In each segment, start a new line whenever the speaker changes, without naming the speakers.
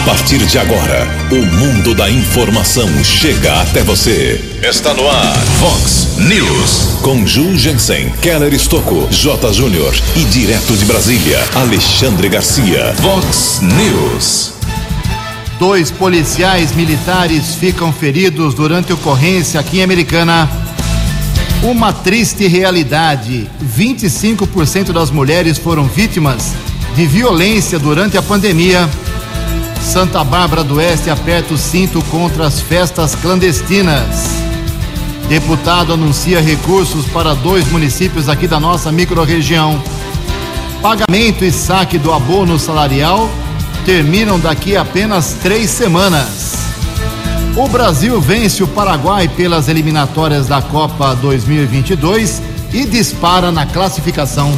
A partir de agora, o mundo da informação chega até você. Está no ar, Fox News. Com Ju Jensen, Keller Estocco, J. Júnior e direto de Brasília, Alexandre Garcia. Fox News.
Dois policiais militares ficam feridos durante ocorrência aqui em Americana. Uma triste realidade: 25% das mulheres foram vítimas de violência durante a pandemia. Santa Bárbara do Oeste aperta o cinto contra as festas clandestinas. Deputado anuncia recursos para dois municípios aqui da nossa microrregião. Pagamento e saque do abono salarial terminam daqui apenas três semanas. O Brasil vence o Paraguai pelas eliminatórias da Copa 2022 e dispara na classificação.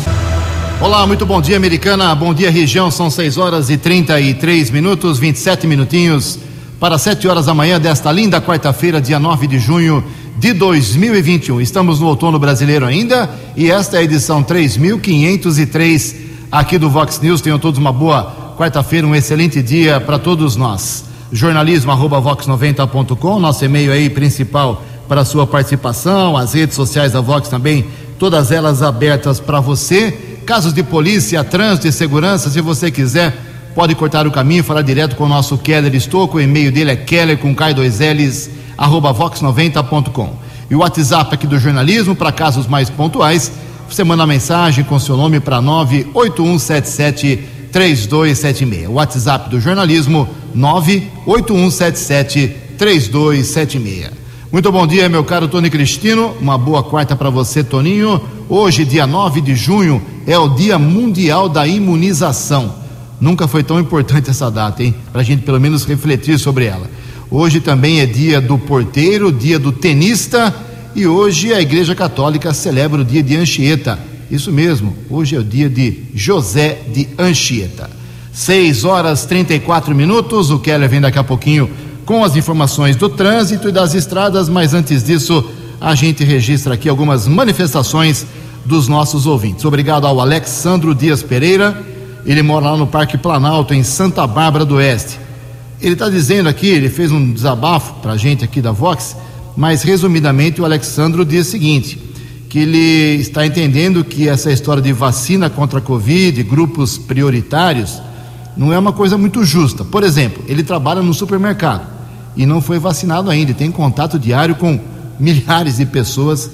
Olá, muito bom dia, americana. Bom dia, região. São 6 horas e 33 minutos, 27 minutinhos para 7 horas da manhã desta linda quarta-feira, dia 9 de junho de 2021. Estamos no outono brasileiro ainda e esta é a edição 3503 aqui do Vox News. Tenham todos uma boa quarta-feira, um excelente dia para todos nós. Jornalismo arroba vox90.com, nosso e-mail aí principal para sua participação, as redes sociais da Vox também, todas elas abertas para você. Casos de polícia, trânsito e segurança, se você quiser, pode cortar o caminho e falar direto com o nosso Keller Estouco. O e-mail dele é keller com K2Ls, arroba vox90.com. E o WhatsApp aqui do jornalismo, para casos mais pontuais, você manda mensagem com seu nome para 98177 3276. O WhatsApp do jornalismo 98177 3276. Muito bom dia, meu caro Tony Cristino. Uma boa quarta para você, Toninho. Hoje, dia 9 de junho, é o Dia Mundial da Imunização. Nunca foi tão importante essa data, hein? Para a gente pelo menos refletir sobre ela. Hoje também é dia do porteiro, dia do tenista e hoje a Igreja Católica celebra o dia de Anchieta. Isso mesmo, hoje é o dia de José de Anchieta. 6 horas 34 minutos. O Keller vem daqui a pouquinho com as informações do trânsito e das estradas, mas antes disso, a gente registra aqui algumas manifestações dos nossos ouvintes. Obrigado ao Alexandro Dias Pereira, ele mora lá no Parque Planalto, em Santa Bárbara do Oeste. Ele está dizendo aqui, ele fez um desabafo para a gente aqui da Vox, mas resumidamente o Alexandro diz o seguinte: que ele está entendendo que essa história de vacina contra a Covid, grupos prioritários, não é uma coisa muito justa. Por exemplo, ele trabalha no supermercado e não foi vacinado ainda, tem contato diário com milhares de pessoas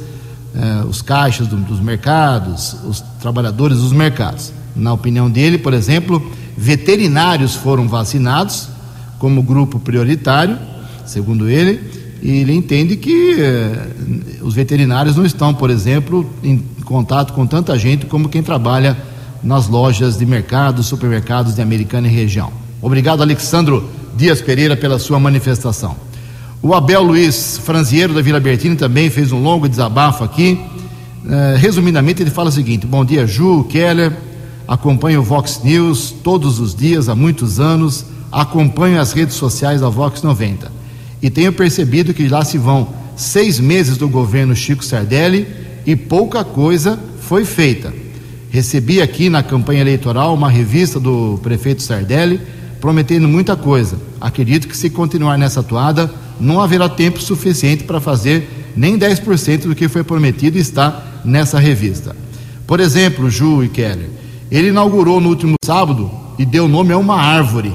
eh, os caixas do, dos mercados, os trabalhadores dos mercados. Na opinião dele, por exemplo, veterinários foram vacinados como grupo prioritário, segundo ele, e ele entende que eh, os veterinários não estão, por exemplo, em contato com tanta gente como quem trabalha nas lojas de mercado, supermercados de Americana e região. Obrigado, Alexandro Dias Pereira, pela sua manifestação. O Abel Luiz Franzieiro da Vila Bertini também fez um longo desabafo aqui. Uh, resumidamente, ele fala o seguinte: Bom dia, Ju, Keller. Acompanho o Vox News todos os dias há muitos anos. Acompanho as redes sociais da Vox 90. E tenho percebido que lá se vão seis meses do governo Chico Sardelli e pouca coisa foi feita. Recebi aqui na campanha eleitoral uma revista do prefeito Sardelli prometendo muita coisa. Acredito que se continuar nessa toada, não haverá tempo suficiente para fazer nem 10% do que foi prometido e está nessa revista. Por exemplo, Ju e Keller, ele inaugurou no último sábado e deu nome a uma árvore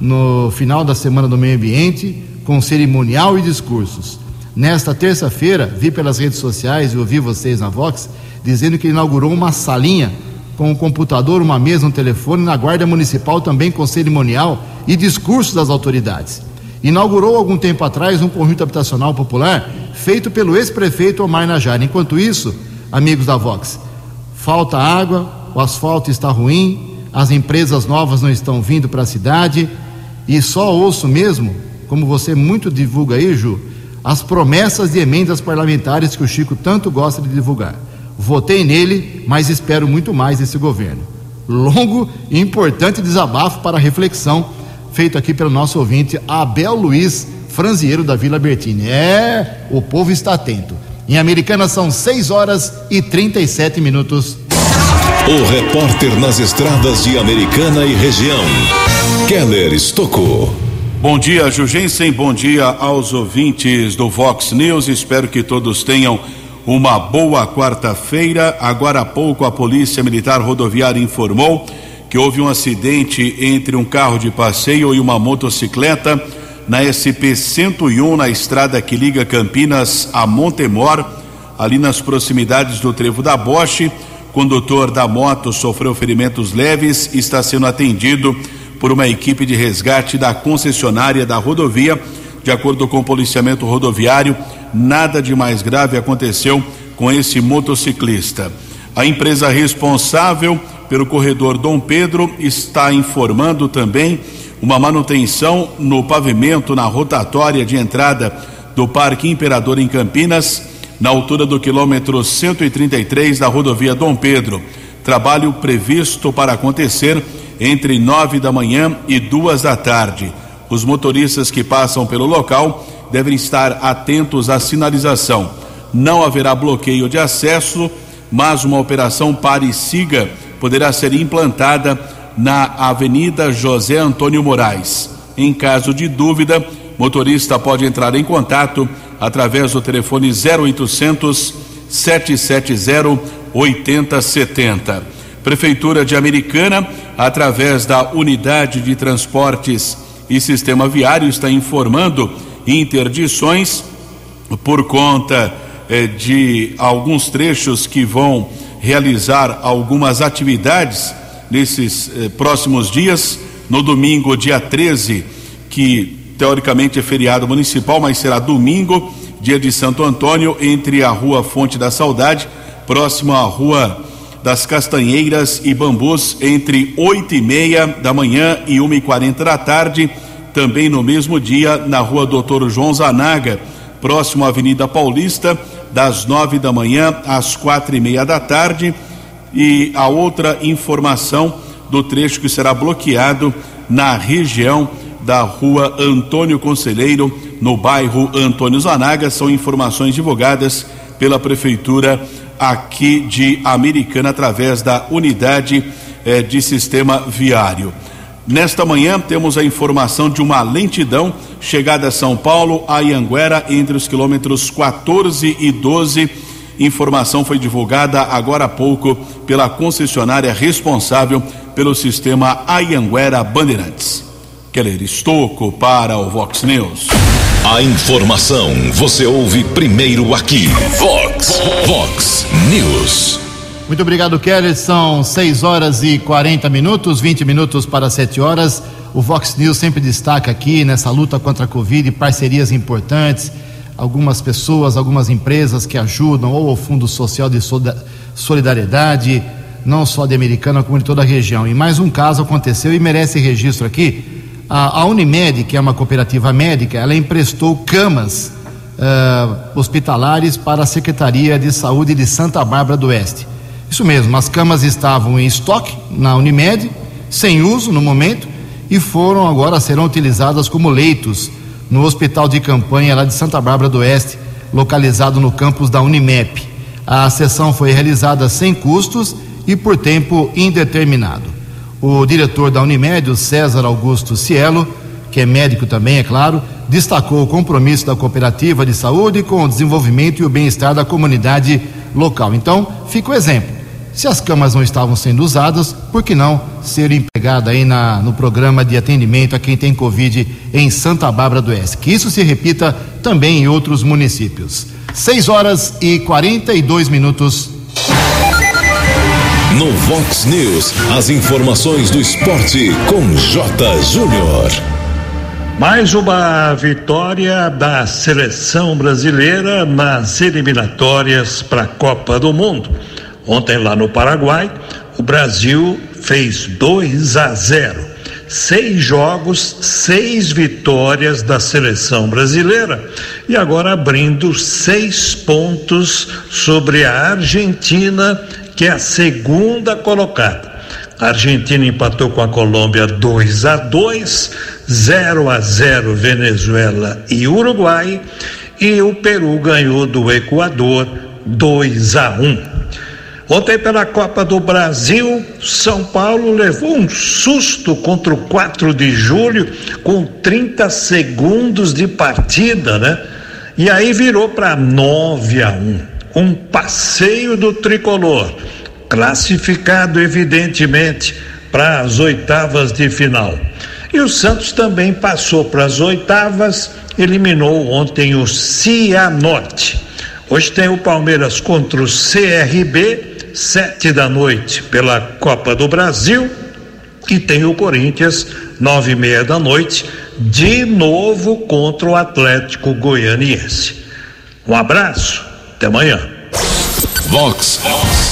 no final da Semana do Meio Ambiente, com cerimonial e discursos. Nesta terça-feira, vi pelas redes sociais e ouvi vocês na Vox dizendo que inaugurou uma salinha com um computador, uma mesa, um telefone na Guarda Municipal também com cerimonial e discurso das autoridades inaugurou algum tempo atrás um conjunto habitacional popular feito pelo ex-prefeito Omar Najar. Enquanto isso, amigos da Vox, falta água, o asfalto está ruim, as empresas novas não estão vindo para a cidade e só ouço mesmo, como você muito divulga aí, Ju, as promessas de emendas parlamentares que o Chico tanto gosta de divulgar. Votei nele, mas espero muito mais desse governo. Longo e importante desabafo para reflexão feito aqui pelo nosso ouvinte Abel Luiz Franzieiro da Vila Bertini. É, o povo está atento. Em Americana são 6 horas e 37 minutos.
O repórter nas estradas de Americana e região, Keller Estocou.
Bom dia, Jugensen. Bom dia aos ouvintes do Vox News. Espero que todos tenham uma boa quarta-feira. Agora há pouco, a Polícia Militar Rodoviária informou que houve um acidente entre um carro de passeio e uma motocicleta na SP 101, na estrada que liga Campinas a Montemor, ali nas proximidades do Trevo da Boche. Condutor da moto sofreu ferimentos leves e está sendo atendido por uma equipe de resgate da concessionária da rodovia. De acordo com o policiamento rodoviário, nada de mais grave aconteceu com esse motociclista. A empresa responsável pelo corredor Dom Pedro está informando também uma manutenção no pavimento na rotatória de entrada do Parque Imperador em Campinas, na altura do quilômetro 133 da rodovia Dom Pedro. Trabalho previsto para acontecer entre nove da manhã e duas da tarde. Os motoristas que passam pelo local devem estar atentos à sinalização. Não haverá bloqueio de acesso, mas uma operação pare siga poderá ser implantada na Avenida José Antônio Moraes. Em caso de dúvida, motorista pode entrar em contato através do telefone 0800 770 8070. Prefeitura de Americana, através da Unidade de Transportes e Sistema Viário, está informando interdições por conta eh, de alguns trechos que vão realizar algumas atividades nesses eh, próximos dias. No domingo, dia 13, que teoricamente é feriado municipal, mas será domingo, dia de Santo Antônio, entre a Rua Fonte da Saudade, próximo à Rua das Castanheiras e Bambus, entre oito e meia da manhã e uma e quarenta da tarde. Também no mesmo dia, na Rua Doutor João Zanaga, próximo à Avenida Paulista, das nove da manhã às quatro e meia da tarde e a outra informação do trecho que será bloqueado na região da rua Antônio Conselheiro, no bairro Antônio Zanaga. São informações divulgadas pela Prefeitura aqui de Americana através da unidade eh, de sistema viário. Nesta manhã temos a informação de uma lentidão chegada a São Paulo, a Ianguera, entre os quilômetros 14 e 12 Informação foi divulgada agora há pouco pela concessionária responsável pelo sistema Ayanguera Bandeirantes. Keller Estocco para o Vox News.
A informação você ouve primeiro aqui. Vox, Vox News.
Muito obrigado, Keller. São 6 horas e 40 minutos, 20 minutos para 7 horas. O Vox News sempre destaca aqui nessa luta contra a Covid parcerias importantes algumas pessoas, algumas empresas que ajudam, ou o Fundo Social de Solidariedade, não só de Americana, como de toda a região. E mais um caso aconteceu e merece registro aqui. A, a Unimed, que é uma cooperativa médica, ela emprestou camas uh, hospitalares para a Secretaria de Saúde de Santa Bárbara do Oeste. Isso mesmo, as camas estavam em estoque na Unimed, sem uso no momento, e foram agora serão utilizadas como leitos no hospital de campanha lá de Santa Bárbara do Oeste, localizado no campus da Unimep. A sessão foi realizada sem custos e por tempo indeterminado. O diretor da Unimed, o César Augusto Cielo, que é médico também, é claro, destacou o compromisso da cooperativa de saúde com o desenvolvimento e o bem-estar da comunidade local. Então, fica o exemplo. Se as camas não estavam sendo usadas, por que não ser empregada aí na, no programa de atendimento a quem tem Covid em Santa Bárbara do Oeste? Que isso se repita também em outros municípios. 6 horas e 42 minutos.
No Vox News, as informações do esporte com J. Júnior.
Mais uma vitória da seleção brasileira nas eliminatórias para a Copa do Mundo. Ontem lá no Paraguai, o Brasil fez 2 a 0. Seis jogos, seis vitórias da seleção brasileira e agora abrindo seis pontos sobre a Argentina, que é a segunda colocada. A Argentina empatou com a Colômbia 2 a 2, 0 a 0 Venezuela e Uruguai, e o Peru ganhou do Equador 2 a 1. Ontem, pela Copa do Brasil, São Paulo levou um susto contra o 4 de julho, com 30 segundos de partida, né? E aí virou para 9 a 1. Um passeio do tricolor, classificado, evidentemente, para as oitavas de final. E o Santos também passou para as oitavas, eliminou ontem o Cianorte. Hoje tem o Palmeiras contra o CRB, sete da noite pela Copa do Brasil, e tem o Corinthians, nove e meia da noite, de novo contra o Atlético Goianiense. Um abraço, até amanhã.
Vox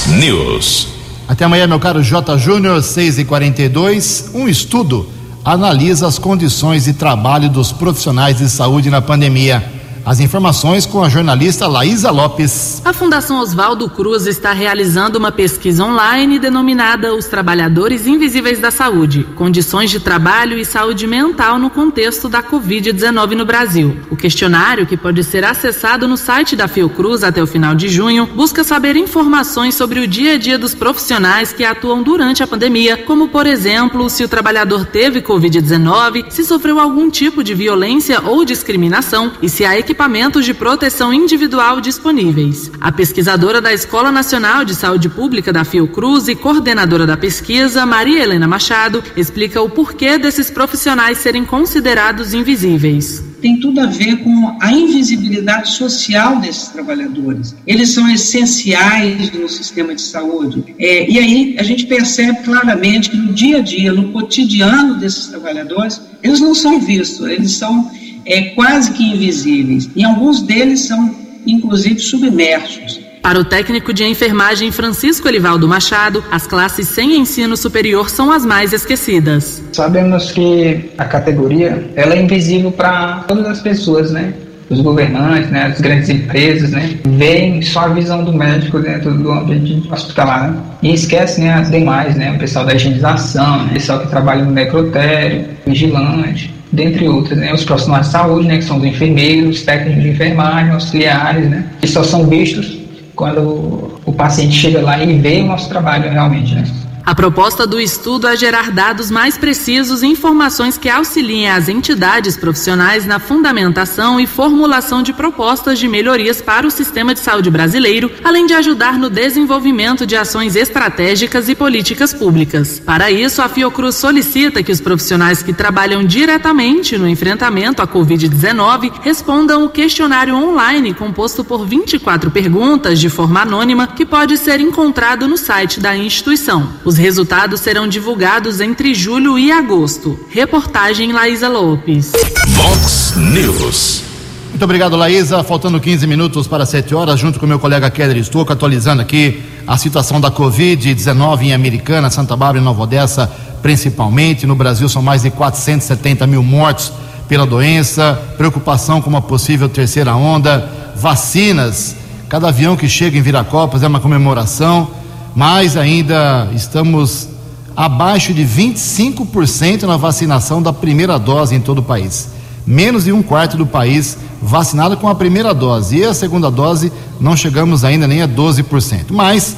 News.
Até amanhã, meu caro J. Júnior, 6 e 42 Um estudo analisa as condições de trabalho dos profissionais de saúde na pandemia. As informações com a jornalista Laísa Lopes.
A Fundação Oswaldo Cruz está realizando uma pesquisa online denominada Os Trabalhadores Invisíveis da Saúde: Condições de Trabalho e Saúde Mental no Contexto da Covid-19 no Brasil. O questionário, que pode ser acessado no site da Fiocruz até o final de junho, busca saber informações sobre o dia a dia dos profissionais que atuam durante a pandemia, como, por exemplo, se o trabalhador teve Covid-19, se sofreu algum tipo de violência ou discriminação e se a equipe equipamentos de proteção individual disponíveis. A pesquisadora da Escola Nacional de Saúde Pública da Fiocruz e coordenadora da pesquisa, Maria Helena Machado, explica o porquê desses profissionais serem considerados invisíveis
tem tudo a ver com a invisibilidade social desses trabalhadores. Eles são essenciais no sistema de saúde. É, e aí a gente percebe claramente que no dia a dia, no cotidiano desses trabalhadores, eles não são vistos, eles são é, quase que invisíveis. E alguns deles são, inclusive, submersos.
Para o técnico de enfermagem Francisco Elivaldo Machado, as classes sem ensino superior são as mais esquecidas.
Sabemos que a categoria ela é invisível para todas as pessoas, né? Os governantes, né, as grandes empresas, né, veem só a visão do médico dentro do ambiente hospitalar né? e esquece né, as demais, né, o pessoal da higienização, né, o pessoal que trabalha no necrotério, vigilante, dentre outras, né? Os profissionais de saúde, né? Que são os enfermeiros, técnicos de enfermagem, auxiliares, né? Que só são vistos quando o paciente chega lá e vê o nosso trabalho realmente, né?
A proposta do estudo é gerar dados mais precisos e informações que auxiliem as entidades profissionais na fundamentação e formulação de propostas de melhorias para o sistema de saúde brasileiro, além de ajudar no desenvolvimento de ações estratégicas e políticas públicas. Para isso, a Fiocruz solicita que os profissionais que trabalham diretamente no enfrentamento à Covid-19 respondam o questionário online composto por 24 perguntas de forma anônima que pode ser encontrado no site da instituição. Os resultados serão divulgados entre julho e agosto. Reportagem Laísa Lopes.
Vox News.
Muito obrigado, Laísa. Faltando 15 minutos para 7 horas, junto com meu colega Keller Estouco, atualizando aqui a situação da Covid-19 em Americana, Santa Bárbara e Nova Odessa, principalmente. No Brasil são mais de 470 mil mortos pela doença, preocupação com uma possível terceira onda, vacinas. Cada avião que chega em Viracopos é uma comemoração mas ainda estamos abaixo de 25% na vacinação da primeira dose em todo o país. Menos de um quarto do país vacinado com a primeira dose. E a segunda dose não chegamos ainda nem a 12%. Mas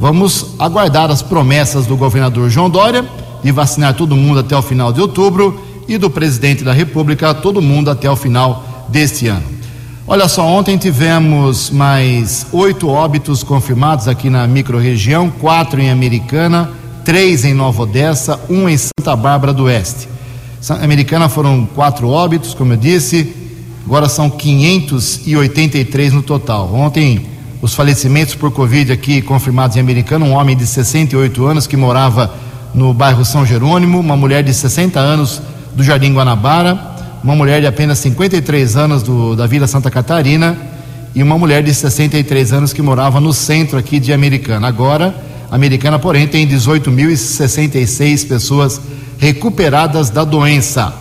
vamos aguardar as promessas do governador João Dória de vacinar todo mundo até o final de outubro e do presidente da República todo mundo até o final deste ano. Olha só, ontem tivemos mais oito óbitos confirmados aqui na microrregião, quatro em Americana, três em Nova Odessa, um em Santa Bárbara do Oeste. Americana foram quatro óbitos, como eu disse, agora são 583 no total. Ontem, os falecimentos por Covid aqui confirmados em Americana, um homem de 68 anos que morava no bairro São Jerônimo, uma mulher de 60 anos do Jardim Guanabara, uma mulher de apenas 53 anos do, da Vila Santa Catarina e uma mulher de 63 anos que morava no centro aqui de Americana. Agora, Americana, porém, tem 18.066 pessoas recuperadas da doença.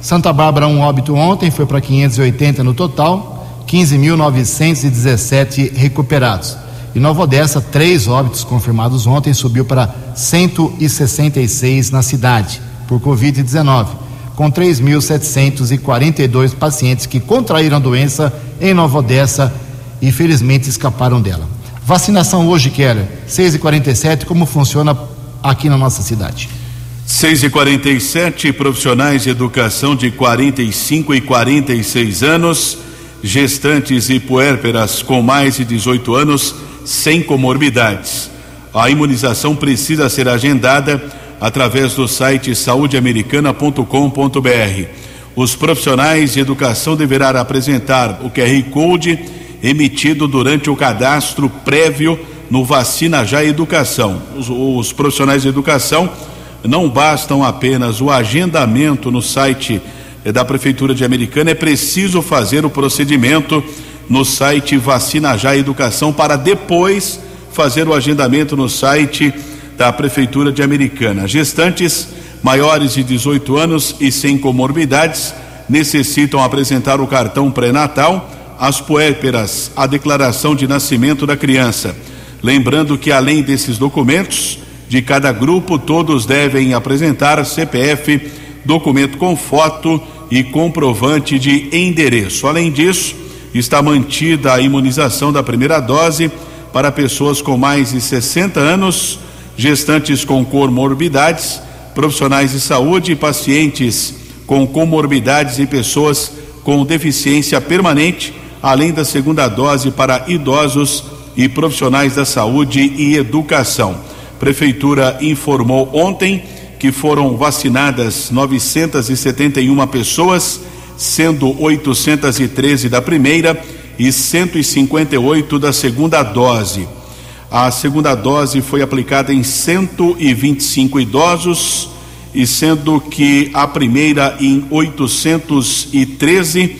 Santa Bárbara, um óbito ontem, foi para 580 no total, 15.917 recuperados. E Nova Odessa, três óbitos confirmados ontem, subiu para 166 na cidade por Covid-19 com 3.742 pacientes que contraíram a doença em Nova Odessa e felizmente escaparam dela. Vacinação hoje, Keller, 6h47, como funciona aqui na nossa cidade?
6 e 47 profissionais de educação de 45 e 46 anos, gestantes e puérperas com mais de 18 anos, sem comorbidades. A imunização precisa ser agendada através do site saudeamericana.com.br. Os profissionais de educação deverão apresentar o QR Code emitido durante o cadastro prévio no Vacina Já Educação. Os, os profissionais de educação não bastam apenas o agendamento no site da Prefeitura de Americana, é preciso fazer o procedimento no site Vacina Já Educação para depois fazer o agendamento no site da Prefeitura de Americana. Gestantes maiores de 18 anos e sem comorbidades necessitam apresentar o cartão pré-natal, as puérperas, a declaração de nascimento da criança. Lembrando que além desses documentos, de cada grupo, todos devem apresentar CPF, documento com foto e comprovante de endereço. Além disso, está mantida a imunização da primeira dose para pessoas com mais de 60 anos, gestantes com comorbidades, profissionais de saúde, pacientes com comorbidades e pessoas com deficiência permanente, além da segunda dose para idosos e profissionais da saúde e educação. Prefeitura informou ontem que foram vacinadas 971 pessoas, sendo 813 da primeira e 158 da segunda dose. A segunda dose foi aplicada em 125 idosos e sendo que a primeira em 813,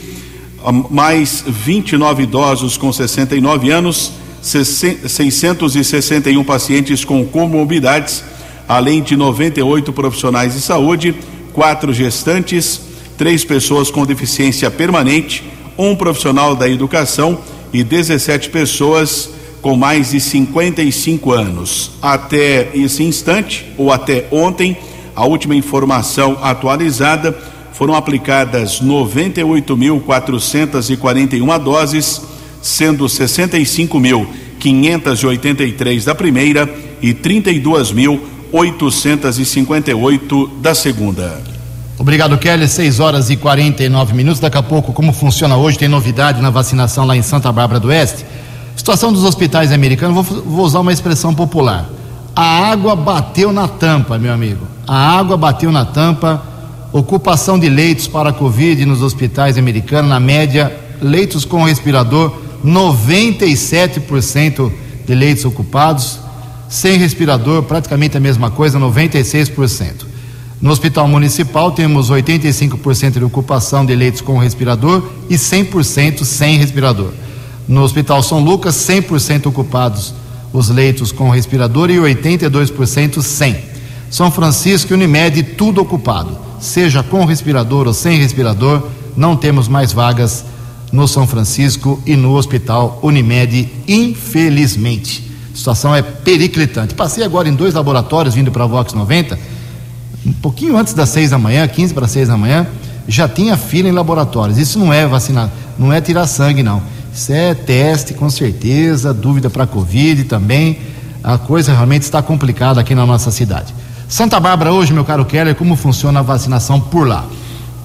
mais 29 idosos com 69 anos, 661 pacientes com comorbidades, além de 98 profissionais de saúde, quatro gestantes, três pessoas com deficiência permanente, um profissional da educação e 17 pessoas com mais de 55 anos. Até esse instante, ou até ontem, a última informação atualizada, foram aplicadas 98.441 doses, sendo 65.583 da primeira e 32.858 da segunda.
Obrigado, Kelly. 6 horas e 49 minutos. Daqui a pouco, como funciona hoje, tem novidade na vacinação lá em Santa Bárbara do Oeste. Situação dos hospitais americanos, vou, vou usar uma expressão popular. A água bateu na tampa, meu amigo. A água bateu na tampa. Ocupação de leitos para a Covid nos hospitais americanos, na média, leitos com respirador, 97% de leitos ocupados. Sem respirador, praticamente a mesma coisa, 96%. No Hospital Municipal temos 85% de ocupação de leitos com respirador e 100% sem respirador. No Hospital São Lucas, 100% ocupados os leitos com respirador e 82% sem. São Francisco e Unimed, tudo ocupado, seja com respirador ou sem respirador, não temos mais vagas no São Francisco e no Hospital Unimed, infelizmente. A situação é periclitante. Passei agora em dois laboratórios vindo para a Vox 90 um pouquinho antes das seis da manhã, 15 para seis da manhã, já tinha fila em laboratórios. Isso não é vacinar, não é tirar sangue, não. Isso é teste, com certeza, dúvida para Covid também. A coisa realmente está complicada aqui na nossa cidade. Santa Bárbara, hoje, meu caro Keller, como funciona a vacinação por lá?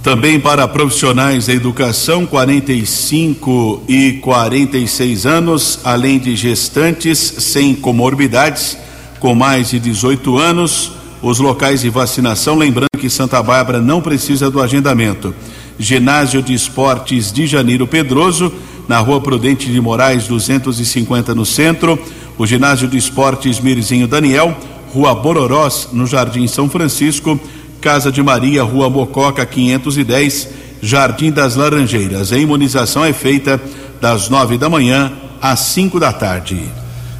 Também para profissionais da educação, 45 e 46 anos, além de gestantes sem comorbidades, com mais de 18 anos os locais de vacinação, lembrando que Santa Bárbara não precisa do agendamento. Ginásio de Esportes de Janeiro Pedroso, na Rua Prudente de Moraes, 250 no centro. O Ginásio de Esportes Mirzinho Daniel, Rua Bororós, no Jardim São Francisco. Casa de Maria, Rua Mococa, 510, Jardim das Laranjeiras. A imunização é feita das nove da manhã às cinco da tarde.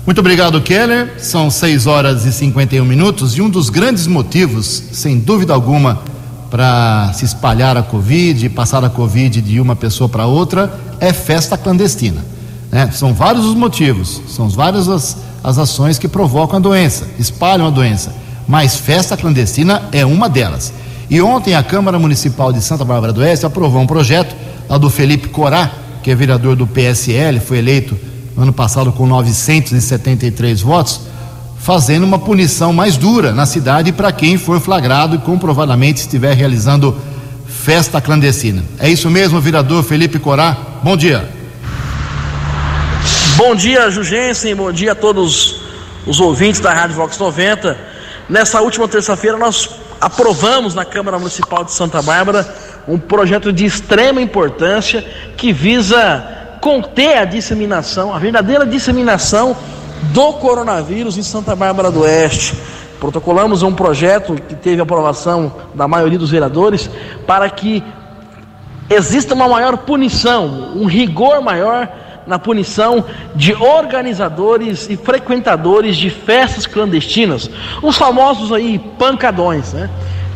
Muito obrigado, Keller. São 6 horas e 51 minutos e um dos grandes motivos, sem dúvida alguma, para se espalhar a Covid, passar a Covid de uma pessoa para outra, é festa clandestina. Né? São vários os motivos, são várias as, as ações que provocam a doença, espalham a doença, mas festa clandestina é uma delas. E ontem a Câmara Municipal de Santa Bárbara do Oeste aprovou um projeto lá do Felipe Corá, que é vereador do PSL, foi eleito no ano passado com 973 votos, fazendo uma punição mais dura na cidade para quem for flagrado e comprovadamente estiver realizando festa clandestina. É isso mesmo, vereador Felipe Corá. Bom dia.
Bom dia, Jugensen. Bom dia a todos os ouvintes da Rádio Vox 90. Nessa última terça-feira, nós aprovamos na Câmara Municipal de Santa Bárbara um projeto de extrema importância que visa conter a disseminação, a verdadeira disseminação do coronavírus em Santa Bárbara do Oeste. Protocolamos um projeto que teve aprovação da maioria dos vereadores para que exista uma maior punição, um rigor maior na punição de organizadores e frequentadores de festas clandestinas, os famosos aí pancadões, né?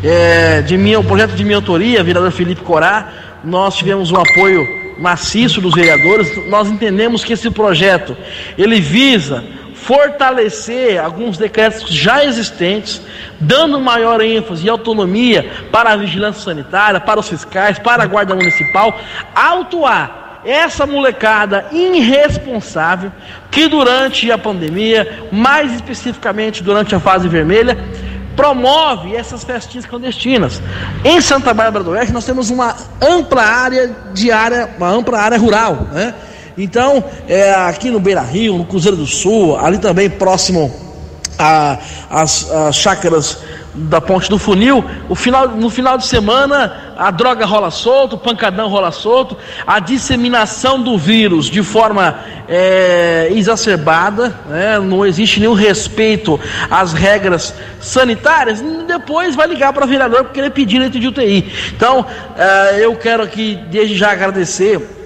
É, de minha, o projeto de minha autoria, vereador Felipe Corá, nós tivemos um apoio maciço dos vereadores. Nós entendemos que esse projeto ele visa fortalecer alguns decretos já existentes, dando maior ênfase e autonomia para a vigilância sanitária, para os fiscais, para a guarda municipal, autuar essa molecada irresponsável que durante a pandemia, mais especificamente durante a fase vermelha, promove essas festinhas clandestinas. Em Santa Bárbara do Oeste nós temos uma ampla área de área, uma ampla área rural, né? Então, é, aqui no Beira Rio, no Cruzeiro do Sul, ali também próximo às chácaras da Ponte do Funil, o final, no final de semana a droga rola solto, o pancadão rola solto, a disseminação do vírus de forma é, exacerbada, né? não existe nenhum respeito às regras sanitárias, depois vai ligar para o vereador porque ele pedir leite de UTI. Então, é, eu quero aqui desde já agradecer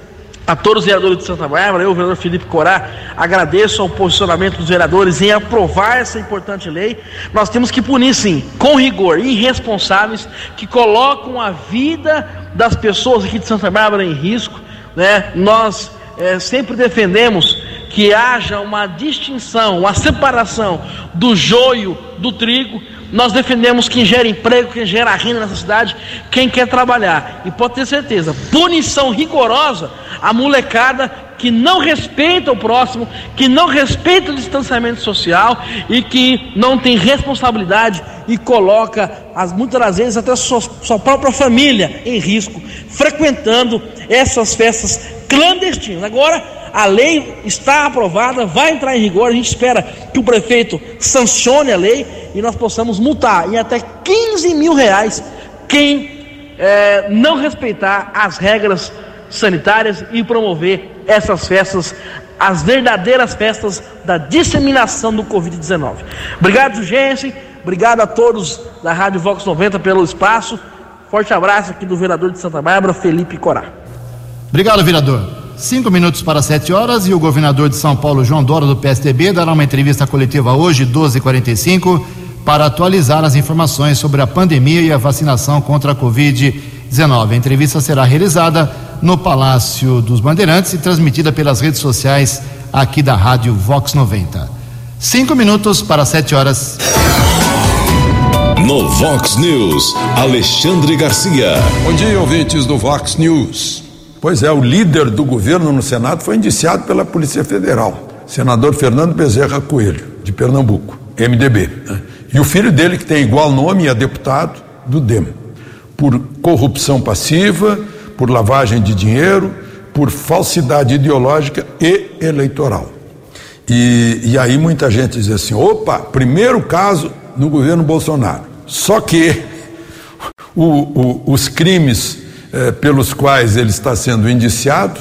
a todos os vereadores de Santa Bárbara, eu, vereador Felipe Corá, agradeço ao posicionamento dos vereadores em aprovar essa importante lei. Nós temos que punir, sim, com rigor, irresponsáveis que colocam a vida das pessoas aqui de Santa Bárbara em risco. Né? Nós é, sempre defendemos que haja uma distinção, uma separação do joio do trigo nós defendemos quem gera emprego, quem gera renda nessa cidade, quem quer trabalhar. E pode ter certeza, punição rigorosa a molecada que não respeita o próximo, que não respeita o distanciamento social e que não tem responsabilidade e coloca, as, muitas das vezes, até sua, sua própria família em risco, frequentando essas festas clandestinas. Agora, a lei está aprovada, vai entrar em rigor. A gente espera que o prefeito sancione a lei e nós possamos multar em até 15 mil reais quem é, não respeitar as regras sanitárias e promover essas festas, as verdadeiras festas da disseminação do Covid-19. Obrigado, Gensen. Obrigado a todos da Rádio Vox 90 pelo espaço. Forte abraço aqui do vereador de Santa Bárbara, Felipe Corá.
Obrigado, vereador. Cinco minutos para sete horas e o governador de São Paulo, João Dória, do PSDB, dará uma entrevista coletiva hoje, 12h45, para atualizar as informações sobre a pandemia e a vacinação contra a Covid-19. A entrevista será realizada no Palácio dos Bandeirantes e transmitida pelas redes sociais aqui da Rádio Vox 90. Cinco minutos para sete horas.
No Vox News, Alexandre Garcia.
Bom dia, ouvintes do Vox News. Pois é, o líder do governo no Senado foi indiciado pela Polícia Federal, senador Fernando Bezerra Coelho, de Pernambuco, MDB. Né? E o filho dele, que tem igual nome, é deputado do DEM, por corrupção passiva, por lavagem de dinheiro, por falsidade ideológica e eleitoral. E, e aí muita gente diz assim: opa, primeiro caso no governo Bolsonaro. Só que o, o, os crimes eh, pelos quais ele está sendo indiciado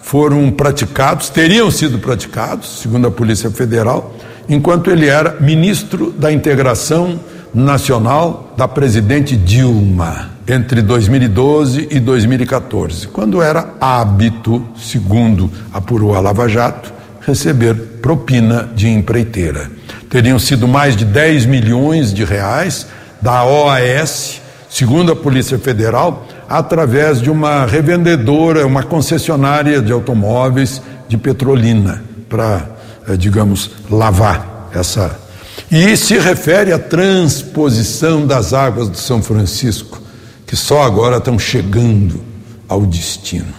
foram praticados, teriam sido praticados, segundo a Polícia Federal, enquanto ele era ministro da Integração Nacional da presidente Dilma, entre 2012 e 2014, quando era hábito, segundo apurou a Lava Jato, receber propina de empreiteira. Teriam sido mais de 10 milhões de reais da OAS, segundo a Polícia Federal, através de uma revendedora, uma concessionária de automóveis de Petrolina, para, eh, digamos, lavar essa. E se refere à transposição das águas do São Francisco, que só agora estão chegando ao destino.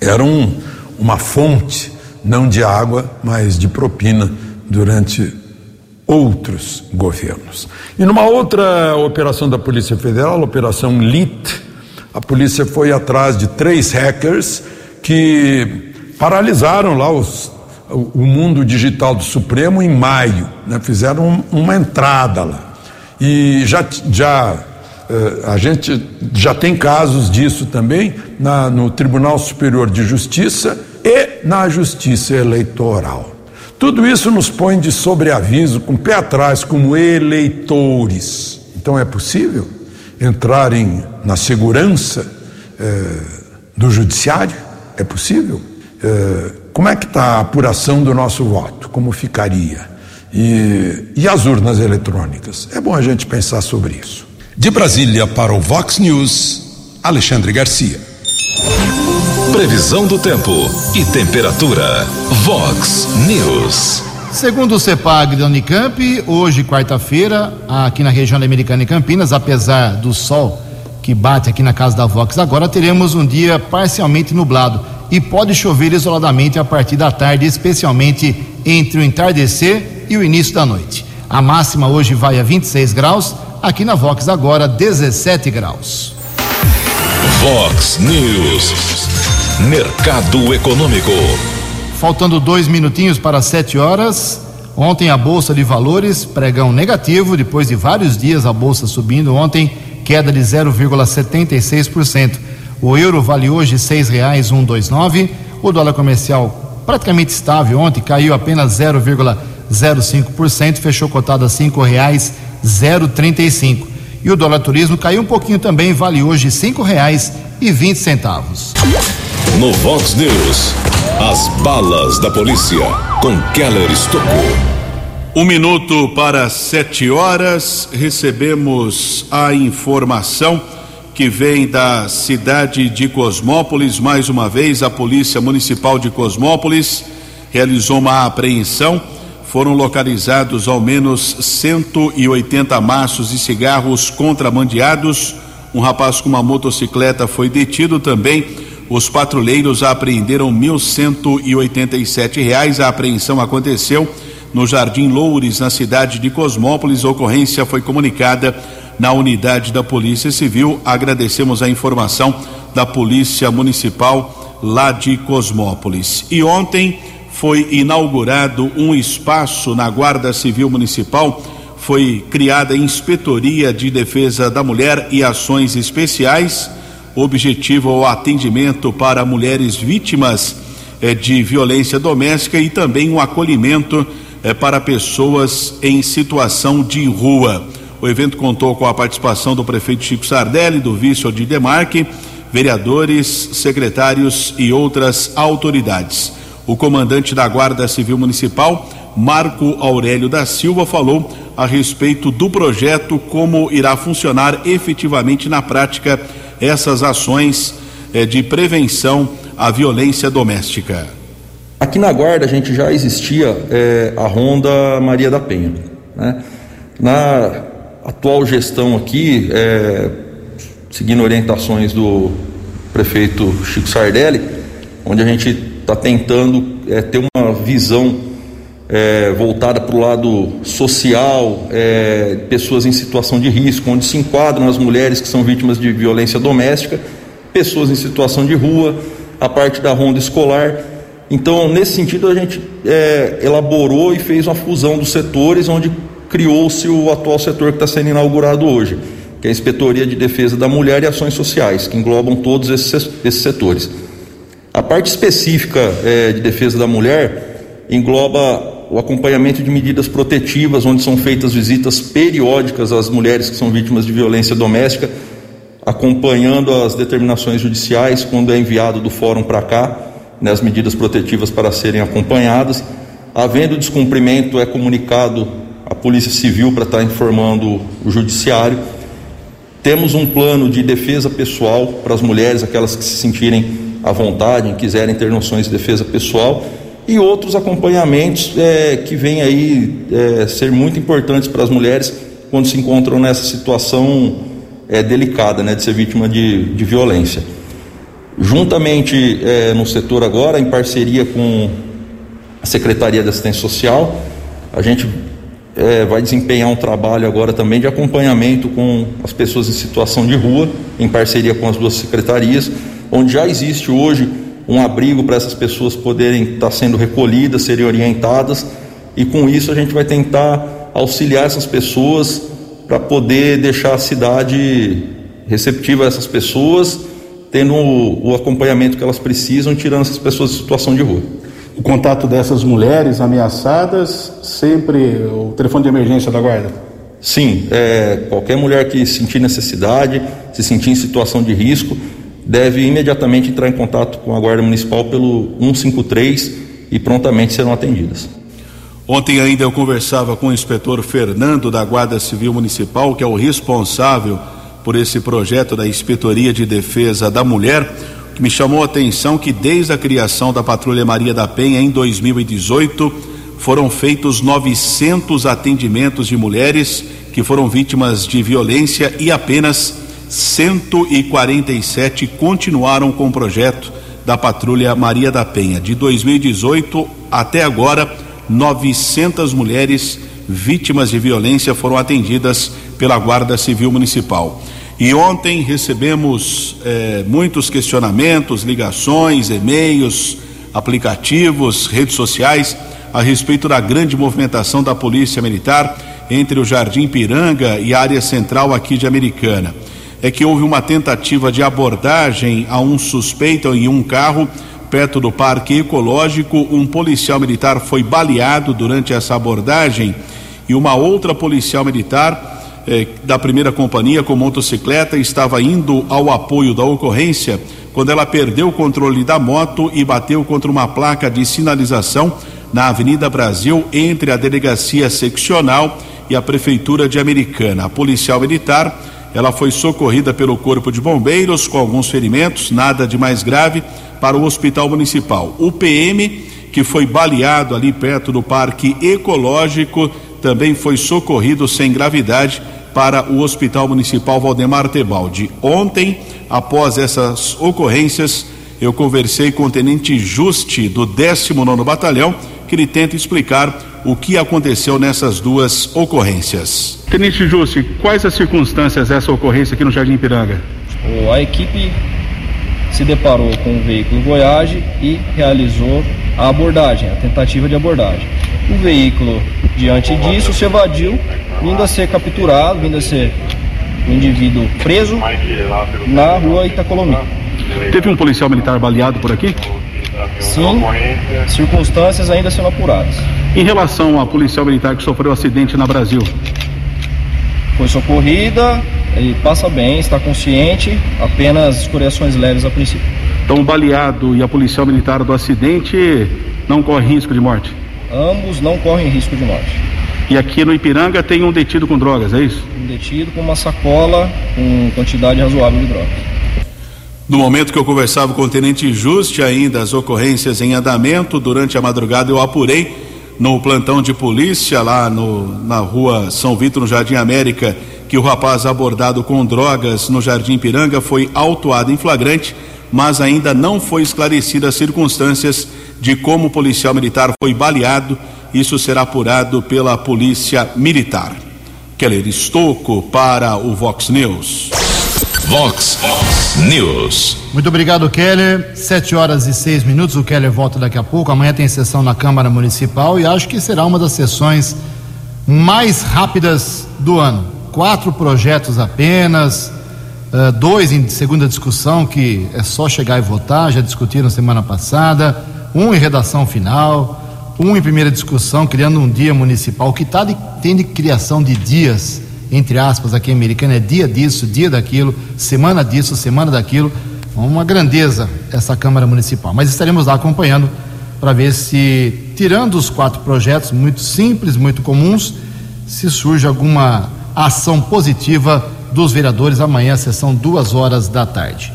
Era um, uma fonte não de água, mas de propina durante outros governos. E numa outra operação da Polícia Federal, a Operação LIT, a polícia foi atrás de três hackers que paralisaram lá os, o mundo digital do Supremo em maio, né? fizeram uma entrada lá. E já, já eh, a gente já tem casos disso também na, no Tribunal Superior de Justiça e na Justiça Eleitoral. Tudo isso nos põe de sobreaviso, com o pé atrás, como eleitores. Então é possível entrarem na segurança eh, do judiciário? É possível? Eh, como é que está a apuração do nosso voto? Como ficaria? E, e as urnas eletrônicas? É bom a gente pensar sobre isso.
De Brasília para o Vox News, Alexandre Garcia. Previsão do tempo e temperatura. Vox News.
Segundo o CEPAG da Unicamp, hoje, quarta-feira, aqui na região da Americana e Campinas, apesar do sol que bate aqui na casa da Vox agora, teremos um dia parcialmente nublado e pode chover isoladamente a partir da tarde, especialmente entre o entardecer e o início da noite. A máxima hoje vai a 26 graus, aqui na Vox agora 17 graus.
Vox News. Mercado Econômico.
Faltando dois minutinhos para sete horas. Ontem a Bolsa de Valores, pregão negativo, depois de vários dias a Bolsa subindo. Ontem, queda de 0,76%. O euro vale hoje seis reais um dois nove. O dólar comercial praticamente estável ontem, caiu apenas 0,05%, fechou cotado a cinco reais 0,35. E o dólar turismo caiu um pouquinho também, vale hoje cinco reais e vinte centavos.
No Vox News, as balas da polícia com Keller Estocou.
Um minuto para sete horas, recebemos a informação que vem da cidade de Cosmópolis. Mais uma vez, a Polícia Municipal de Cosmópolis realizou uma apreensão foram localizados ao menos 180 maços de cigarros contrabandeados. Um rapaz com uma motocicleta foi detido também. Os patrulheiros apreenderam 1.187 reais. A apreensão aconteceu no Jardim Loures, na cidade de Cosmópolis. A ocorrência foi comunicada na unidade da Polícia Civil. Agradecemos a informação da Polícia Municipal lá de Cosmópolis. E ontem foi inaugurado um espaço na Guarda Civil Municipal. Foi criada a Inspetoria de Defesa da Mulher e Ações Especiais. O objetivo é o atendimento para mulheres vítimas eh, de violência doméstica e também um acolhimento eh, para pessoas em situação de rua. O evento contou com a participação do prefeito Chico Sardelli, do vice Odir Demarque, vereadores, secretários e outras autoridades. O comandante da Guarda Civil Municipal, Marco Aurélio da Silva, falou a respeito do projeto, como irá funcionar efetivamente na prática essas ações eh, de prevenção à violência doméstica.
Aqui na Guarda a gente já existia eh, a Ronda Maria da Penha. Né? Na atual gestão aqui, eh, seguindo orientações do prefeito Chico Sardelli, onde a gente está tentando é, ter uma visão é, voltada para o lado social, é, pessoas em situação de risco, onde se enquadram as mulheres que são vítimas de violência doméstica, pessoas em situação de rua, a parte da ronda escolar. Então, nesse sentido, a gente é, elaborou e fez uma fusão dos setores, onde criou-se o atual setor que está sendo inaugurado hoje, que é a Inspetoria de Defesa da Mulher e Ações Sociais, que englobam todos esses, setores. A parte específica é, de defesa da mulher engloba o acompanhamento de medidas protetivas, onde são feitas visitas periódicas às mulheres que são vítimas de violência doméstica, acompanhando as determinações judiciais quando é enviado do fórum para cá, né, as medidas protetivas para serem acompanhadas. Havendo descumprimento, é comunicado à Polícia Civil para estar informando o Judiciário. Temos um plano de defesa pessoal para as mulheres, aquelas que se sentirem à vontade, quiserem ter noções de defesa pessoal, e outros acompanhamentos é, que vêm aí é, ser muito importantes para as mulheres quando se encontram nessa situação é, delicada, né, de ser vítima de, de violência. Juntamente é, no setor agora, em parceria com Secretaria de Assistência Social. A gente é, vai desempenhar um trabalho agora também de acompanhamento com as pessoas em situação de rua, em parceria com as duas secretarias, onde já existe hoje um abrigo para essas pessoas poderem estar sendo recolhidas, serem orientadas, e com isso a gente vai tentar auxiliar essas pessoas para poder deixar a cidade receptiva a essas pessoas, tendo o, o acompanhamento que elas precisam, tirando essas pessoas de situação de rua
o contato dessas mulheres ameaçadas, sempre o telefone de emergência da guarda?
Sim, é, qualquer mulher que sentir necessidade, se sentir em situação de risco, deve imediatamente entrar em contato com a Guarda Municipal pelo 153 e prontamente serão atendidas.
Ontem ainda eu conversava com o inspetor Fernando da Guarda Civil Municipal, que é o responsável por esse projeto da Inspetoria de Defesa da Mulher que me chamou a atenção que desde a criação da Patrulha Maria da Penha em 2018 foram feitos 900 atendimentos de mulheres que foram vítimas de violência e apenas 147 continuaram com o projeto da Patrulha Maria da Penha. De 2018 até agora, 900 mulheres vítimas de violência foram atendidas pela Guarda Civil Municipal. E ontem recebemos eh, muitos questionamentos, ligações, e-mails, aplicativos, redes sociais a respeito da grande movimentação da Polícia Militar entre o Jardim Piranga e a área central aqui de Americana. É que houve uma tentativa de abordagem a um suspeito em um carro perto do Parque Ecológico. Um policial militar foi baleado durante essa abordagem e uma outra policial militar eh, da primeira companhia com motocicleta estava indo ao apoio da ocorrência quando ela perdeu o controle da moto e bateu contra uma placa de sinalização na Avenida Brasil entre a delegacia seccional e a prefeitura de Americana. A policial militar, ela foi socorrida pelo corpo de bombeiros com alguns ferimentos, nada de mais grave, para o hospital municipal. O PM, que foi baleado ali perto do Parque Ecológico, também foi socorrido sem gravidade para o Hospital Municipal Valdemar Tebaldi. Ontem, após essas ocorrências, eu conversei com o Tenente Juste do 19 Batalhão, que ele tenta explicar o que aconteceu nessas duas ocorrências.
Tenente Juste, quais as circunstâncias dessa ocorrência aqui no Jardim Piranga?
A equipe se deparou com um veículo Voyage e realizou a abordagem, a tentativa de abordagem. O veículo, diante disso, se evadiu vindo a ser capturado, vindo a ser um indivíduo preso na rua Itacolomi.
Teve um policial militar baleado por aqui?
Sim, circunstâncias ainda sendo apuradas.
Em relação à policial militar que sofreu acidente na Brasil?
Foi socorrida, ele passa bem, está consciente, apenas escoriações leves a princípio.
Então o baleado e a policial militar do acidente não correm risco de morte?
Ambos não correm risco de morte.
E aqui no Ipiranga tem um detido com drogas, é isso?
Um detido com uma sacola com quantidade razoável de drogas.
No momento que eu conversava com o Tenente Juste ainda as ocorrências em andamento, durante a madrugada eu apurei no plantão de polícia lá no, na rua São Vitor, no Jardim América, que o rapaz abordado com drogas no Jardim Piranga foi autuado em flagrante, mas ainda não foi esclarecida as circunstâncias de como o policial militar foi baleado isso será apurado pela Polícia Militar. Keller Estocco para o Vox News.
Vox News.
Muito obrigado, Keller. Sete horas e seis minutos. O Keller volta daqui a pouco. Amanhã tem sessão na Câmara Municipal e acho que será uma das sessões mais rápidas do ano. Quatro projetos apenas, uh, dois em segunda discussão, que é só chegar e votar, já discutiram semana passada, um em redação final um em primeira discussão, criando um dia municipal, que tá de, tem de criação de dias, entre aspas, aqui em Americana, é dia disso, dia daquilo, semana disso, semana daquilo. Uma grandeza essa Câmara Municipal. Mas estaremos lá acompanhando para ver se, tirando os quatro projetos muito simples, muito comuns, se surge alguma ação positiva dos vereadores amanhã, sessão duas horas da tarde.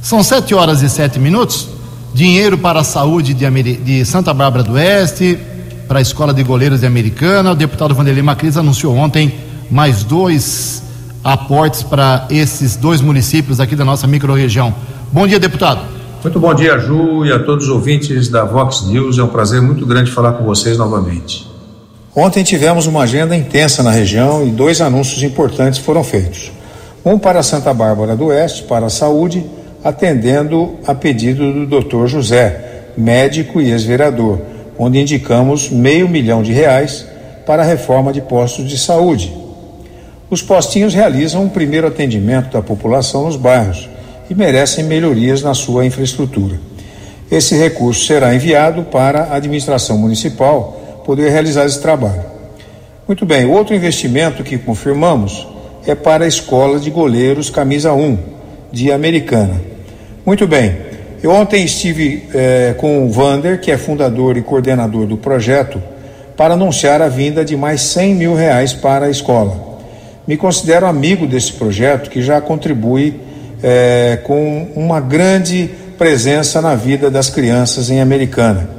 São sete horas e sete minutos dinheiro para a saúde de, de Santa Bárbara do Oeste, para a Escola de Goleiros de Americana. O deputado Vanderlei Macris anunciou ontem mais dois aportes para esses dois municípios aqui da nossa microrregião. Bom dia, deputado.
Muito bom dia, Ju, e a todos os ouvintes da Vox News. É um prazer muito grande falar com vocês novamente. Ontem tivemos uma agenda intensa na região e dois anúncios importantes foram feitos. Um para Santa Bárbara do Oeste, para a saúde, atendendo a pedido do Dr. José, médico e ex-vereador, onde indicamos meio milhão de reais para a reforma de postos de saúde. Os postinhos realizam um primeiro atendimento da população nos bairros e merecem melhorias na sua infraestrutura. Esse recurso será enviado para a administração municipal poder realizar esse trabalho. Muito bem, outro investimento que confirmamos é para a Escola de Goleiros Camisa 1, de Americana. Muito bem, eu ontem estive eh, com o Vander, que é fundador e coordenador do projeto, para anunciar a vinda de mais 100 mil reais para a escola. Me considero amigo desse projeto que já contribui é, com uma grande presença na vida das crianças em Americana.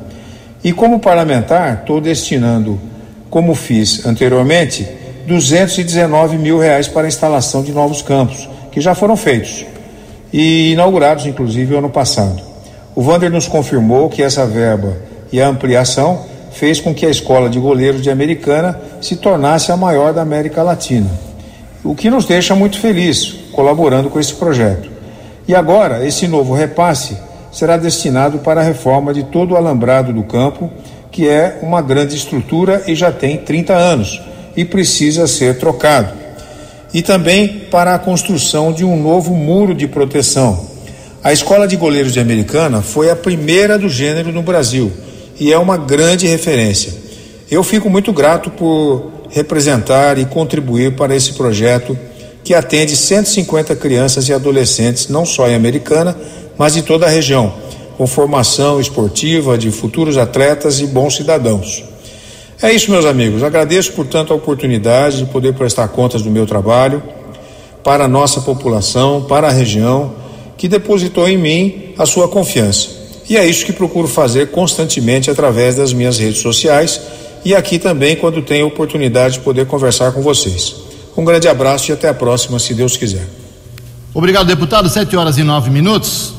E como parlamentar, estou destinando, como fiz anteriormente, 219 mil reais para a instalação de novos campos, que já foram feitos e inaugurados, inclusive, ano passado. O Vander nos confirmou que essa verba e a ampliação fez com que a escola de goleiros de Americana se tornasse a maior da América Latina o que nos deixa muito felizes colaborando com esse projeto. E agora, esse novo repasse será destinado para a reforma de todo o alambrado do campo, que é uma grande estrutura e já tem 30 anos e precisa ser trocado. E também para a construção de um novo muro de proteção. A Escola de Goleiros de Americana foi a primeira do gênero no Brasil e é uma grande referência. Eu fico muito grato por representar e contribuir para esse projeto que atende 150 crianças e adolescentes, não só em Americana, mas em toda a região, com formação esportiva de futuros atletas e bons cidadãos. É isso, meus amigos. Agradeço, portanto, a oportunidade de poder prestar contas do meu trabalho para a nossa população, para a região, que depositou em mim a sua confiança. E é isso que procuro fazer constantemente através das minhas redes sociais e aqui também quando tenho oportunidade de poder conversar com vocês. Um grande abraço e até a próxima, se Deus quiser.
Obrigado, deputado. Sete horas e nove minutos.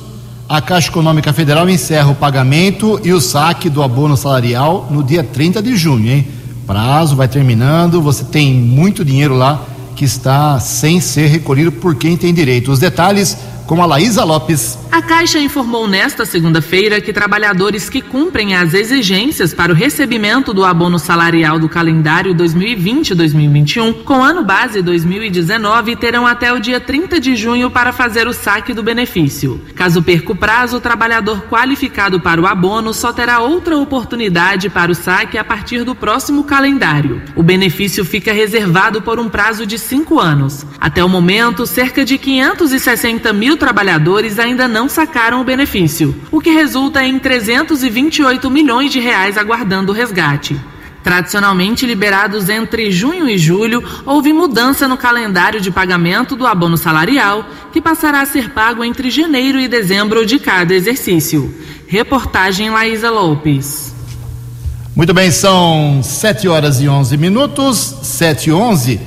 A Caixa Econômica Federal encerra o pagamento e o saque do abono salarial no dia 30 de junho, hein? Prazo vai terminando, você tem muito dinheiro lá que está sem ser recolhido por quem tem direito. Os detalhes com a Laísa Lopes.
A Caixa informou nesta segunda-feira que trabalhadores que cumprem as exigências para o recebimento do abono salarial do calendário 2020-2021, com ano base 2019, terão até o dia 30 de junho para fazer o saque do benefício. Caso perca o prazo, o trabalhador qualificado para o abono só terá outra oportunidade para o saque a partir do próximo calendário. O benefício fica reservado por um prazo de cinco anos. Até o momento, cerca de 560 mil trabalhadores ainda não sacaram o benefício, o que resulta em 328 milhões de reais aguardando o resgate. Tradicionalmente liberados entre junho e julho, houve mudança no calendário de pagamento do abono salarial, que passará a ser pago entre janeiro e dezembro de cada exercício. Reportagem Laísa Lopes.
Muito bem, são 7 horas e 11 minutos, 7 e 11.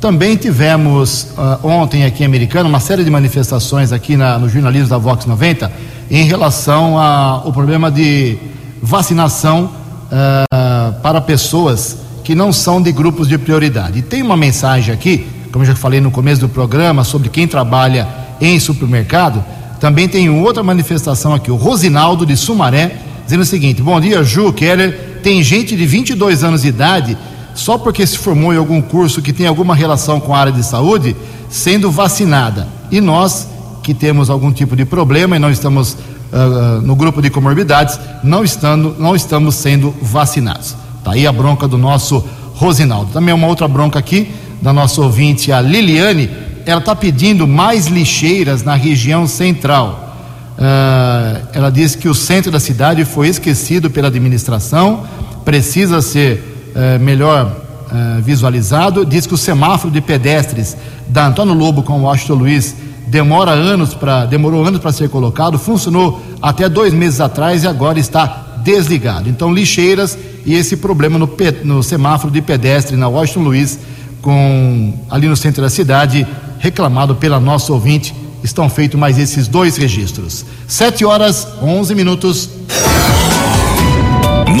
Também tivemos uh, ontem aqui em Americana uma série de manifestações aqui na, no jornalismo da Vox 90 em relação ao problema de vacinação uh, para pessoas que não são de grupos de prioridade. E tem uma mensagem aqui, como eu já falei no começo do programa, sobre quem trabalha em supermercado. Também tem outra manifestação aqui, o Rosinaldo de Sumaré, dizendo o seguinte: Bom dia, Ju Keller. Tem gente de 22 anos de idade só porque se formou em algum curso que tem alguma relação com a área de saúde, sendo vacinada. E nós, que temos algum tipo de problema e não estamos uh, no grupo de comorbidades, não, estando, não estamos sendo vacinados. Está aí a bronca do nosso Rosinaldo. Também uma outra bronca aqui, da nossa ouvinte, a Liliane, ela está pedindo mais lixeiras na região central. Uh, ela diz que o centro da cidade foi esquecido pela administração, precisa ser é, melhor é, visualizado. Diz que o semáforo de pedestres da Antônio Lobo com Washington Luiz demora anos para demorou anos para ser colocado, funcionou até dois meses atrás e agora está desligado. Então lixeiras e esse problema no, no semáforo de pedestre na Washington Luiz com ali no centro da cidade reclamado pela nossa ouvinte estão feitos mais esses dois registros. 7 horas 11 minutos.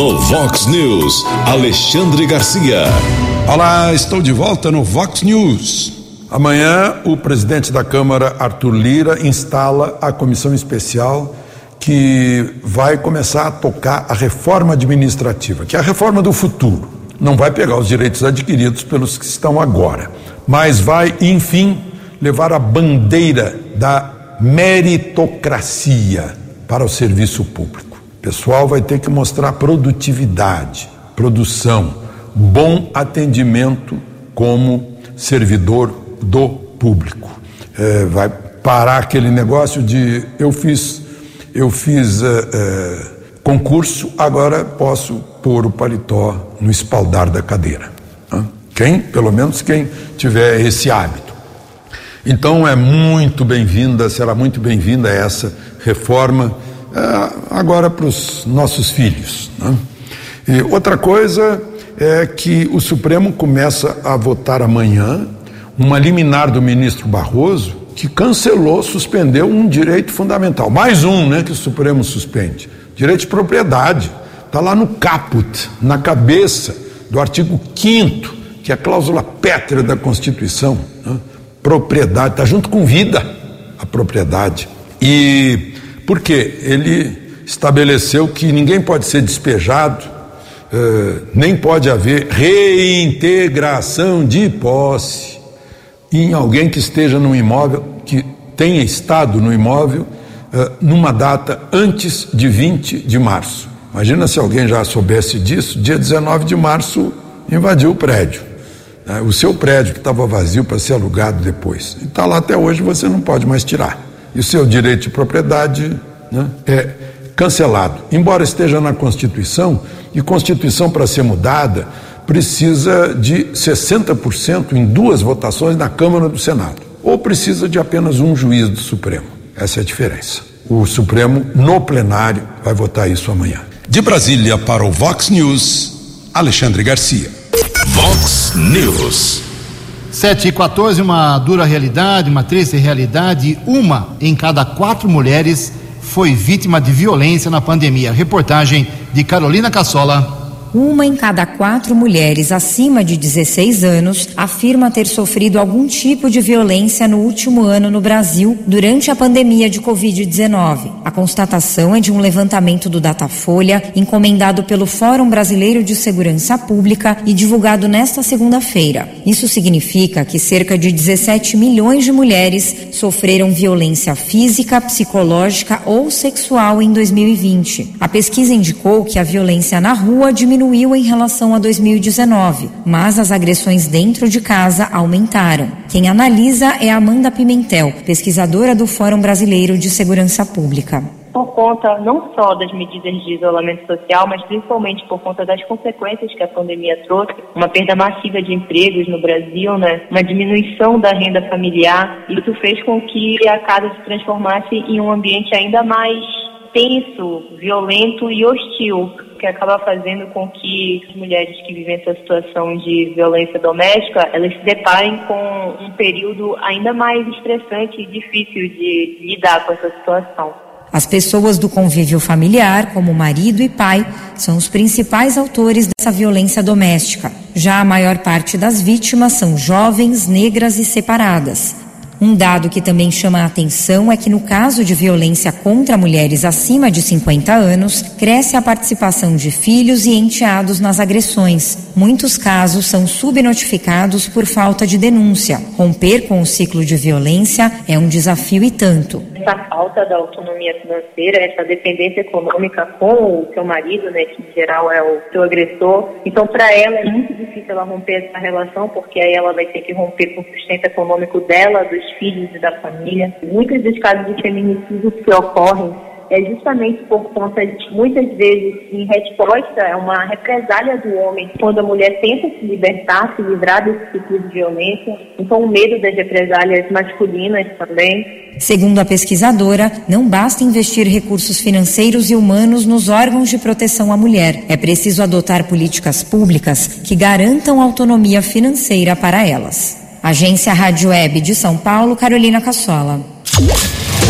No Vox News, Alexandre Garcia.
Olá, estou de volta no Vox News. Amanhã, o presidente da Câmara, Arthur Lira, instala a comissão especial que vai começar a tocar a reforma administrativa, que é a reforma do futuro. Não vai pegar os direitos adquiridos pelos que estão agora, mas vai, enfim, levar a bandeira da meritocracia para o serviço público. O pessoal vai ter que mostrar produtividade, produção, bom atendimento como servidor do público. É, vai parar aquele negócio de eu fiz eu fiz uh, uh, concurso, agora posso pôr o paletó no espaldar da cadeira. Quem, pelo menos quem tiver esse hábito. Então é muito bem-vinda, será muito bem-vinda essa reforma agora para os nossos filhos. Né? E outra coisa é que o Supremo começa a votar amanhã uma liminar do ministro Barroso que cancelou, suspendeu um direito fundamental. Mais um, né, que o Supremo suspende. Direito de propriedade. Está lá no caput, na cabeça do artigo 5 que é a cláusula pétrea da Constituição. Né? Propriedade, está junto com vida, a propriedade. E por quê? Ele estabeleceu que ninguém pode ser despejado, uh, nem pode haver reintegração de posse em alguém que esteja no imóvel, que tenha estado no imóvel uh, numa data antes de 20 de março. Imagina se alguém já soubesse disso, dia 19 de março invadiu o prédio. Né? O seu prédio que estava vazio para ser alugado depois. E está lá até hoje, você não pode mais tirar. E o seu direito de propriedade né, é cancelado. Embora esteja na Constituição, e Constituição para ser mudada precisa de 60% em duas votações na Câmara do Senado, ou precisa de apenas um juiz do Supremo. Essa é a diferença. O Supremo, no plenário, vai votar isso amanhã.
De Brasília para o Vox News, Alexandre Garcia. Vox News.
7 e 14, uma dura realidade, uma triste realidade. Uma em cada quatro mulheres foi vítima de violência na pandemia. Reportagem de Carolina Cassola.
Uma em cada quatro mulheres acima de 16 anos afirma ter sofrido algum tipo de violência no último ano no Brasil durante a pandemia de Covid-19. A constatação é de um levantamento do Datafolha, encomendado pelo Fórum Brasileiro de Segurança Pública e divulgado nesta segunda-feira. Isso significa que cerca de 17 milhões de mulheres sofreram violência física, psicológica ou sexual em 2020. A pesquisa indicou que a violência na rua diminuiu diminuiu em relação a 2019, mas as agressões dentro de casa aumentaram. Quem analisa é Amanda Pimentel, pesquisadora do Fórum Brasileiro de Segurança Pública.
Por conta não só das medidas de isolamento social, mas principalmente por conta das consequências que a pandemia trouxe, uma perda massiva de empregos no Brasil, né, uma diminuição da renda familiar, isso fez com que a casa se transformasse em um ambiente ainda mais tenso, violento e hostil que acaba fazendo com que as mulheres que vivem essa situação de violência doméstica, elas se deparem com um período ainda mais estressante e difícil de lidar com essa situação.
As pessoas do convívio familiar, como marido e pai, são os principais autores dessa violência doméstica. Já a maior parte das vítimas são jovens, negras e separadas. Um dado que também chama a atenção é que, no caso de violência contra mulheres acima de 50 anos, cresce a participação de filhos e enteados nas agressões. Muitos casos são subnotificados por falta de denúncia. Romper com o ciclo de violência é um desafio e tanto.
Essa falta da autonomia financeira, essa dependência econômica com o seu marido, né, que em geral é o seu agressor. Então, para ela é muito difícil ela romper essa relação, porque aí ela vai ter que romper com o sustento econômico dela, dos filhos e da família. Muitos dos casos de feminicídio que ocorrem é justamente por conta de, muitas vezes, em resposta, é uma represália do homem, quando a mulher tenta se libertar, se livrar desse tipo de violência. Então, o medo das represálias masculinas também.
Segundo a pesquisadora, não basta investir recursos financeiros e humanos nos órgãos de proteção à mulher. É preciso adotar políticas públicas que garantam autonomia financeira para elas. Agência Rádio Web de São Paulo, Carolina Cassola.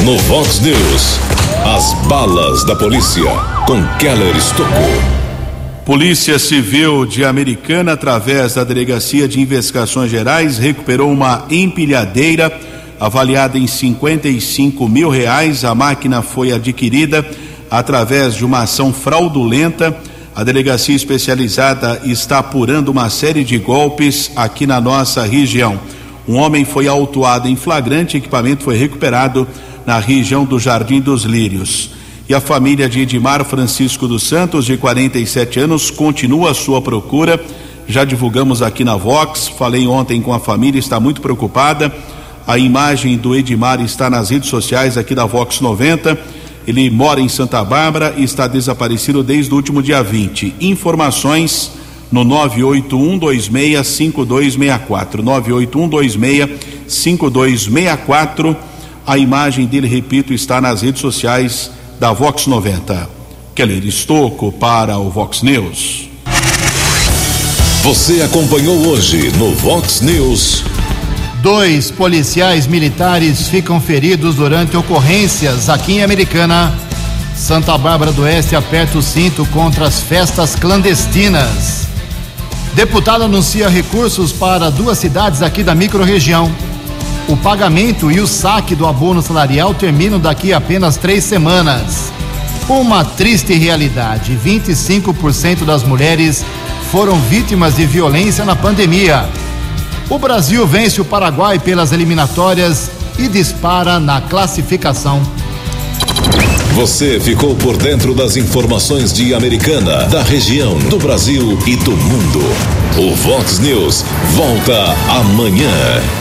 No Vox News, as balas da polícia com Keller Estocou.
Polícia Civil de Americana, através da Delegacia de Investigações Gerais, recuperou uma empilhadeira avaliada em 55 mil reais. A máquina foi adquirida através de uma ação fraudulenta. A delegacia especializada está apurando uma série de golpes aqui na nossa região. Um homem foi autuado em flagrante, equipamento foi recuperado na região do Jardim dos Lírios. E a família de Edmar Francisco dos Santos, de 47 anos, continua a sua procura. Já divulgamos aqui na Vox, falei ontem com a família, está muito preocupada. A imagem do Edmar está nas redes sociais aqui da Vox 90. Ele mora em Santa Bárbara e está desaparecido desde o último dia 20. Informações no 981265264. 981265264. A imagem dele, repito, está nas redes sociais da Vox 90. Keller Estocco para o Vox News.
Você acompanhou hoje no Vox News.
Dois policiais militares ficam feridos durante ocorrências aqui em Americana. Santa Bárbara do Oeste aperta o cinto contra as festas clandestinas. Deputado anuncia recursos para duas cidades aqui da microrregião. O pagamento e o saque do abono salarial terminam daqui a apenas três semanas. Uma triste realidade: 25% das mulheres foram vítimas de violência na pandemia. O Brasil vence o Paraguai pelas eliminatórias e dispara na classificação.
Você ficou por dentro das informações de Americana, da região, do Brasil e do mundo. O Vox News volta amanhã.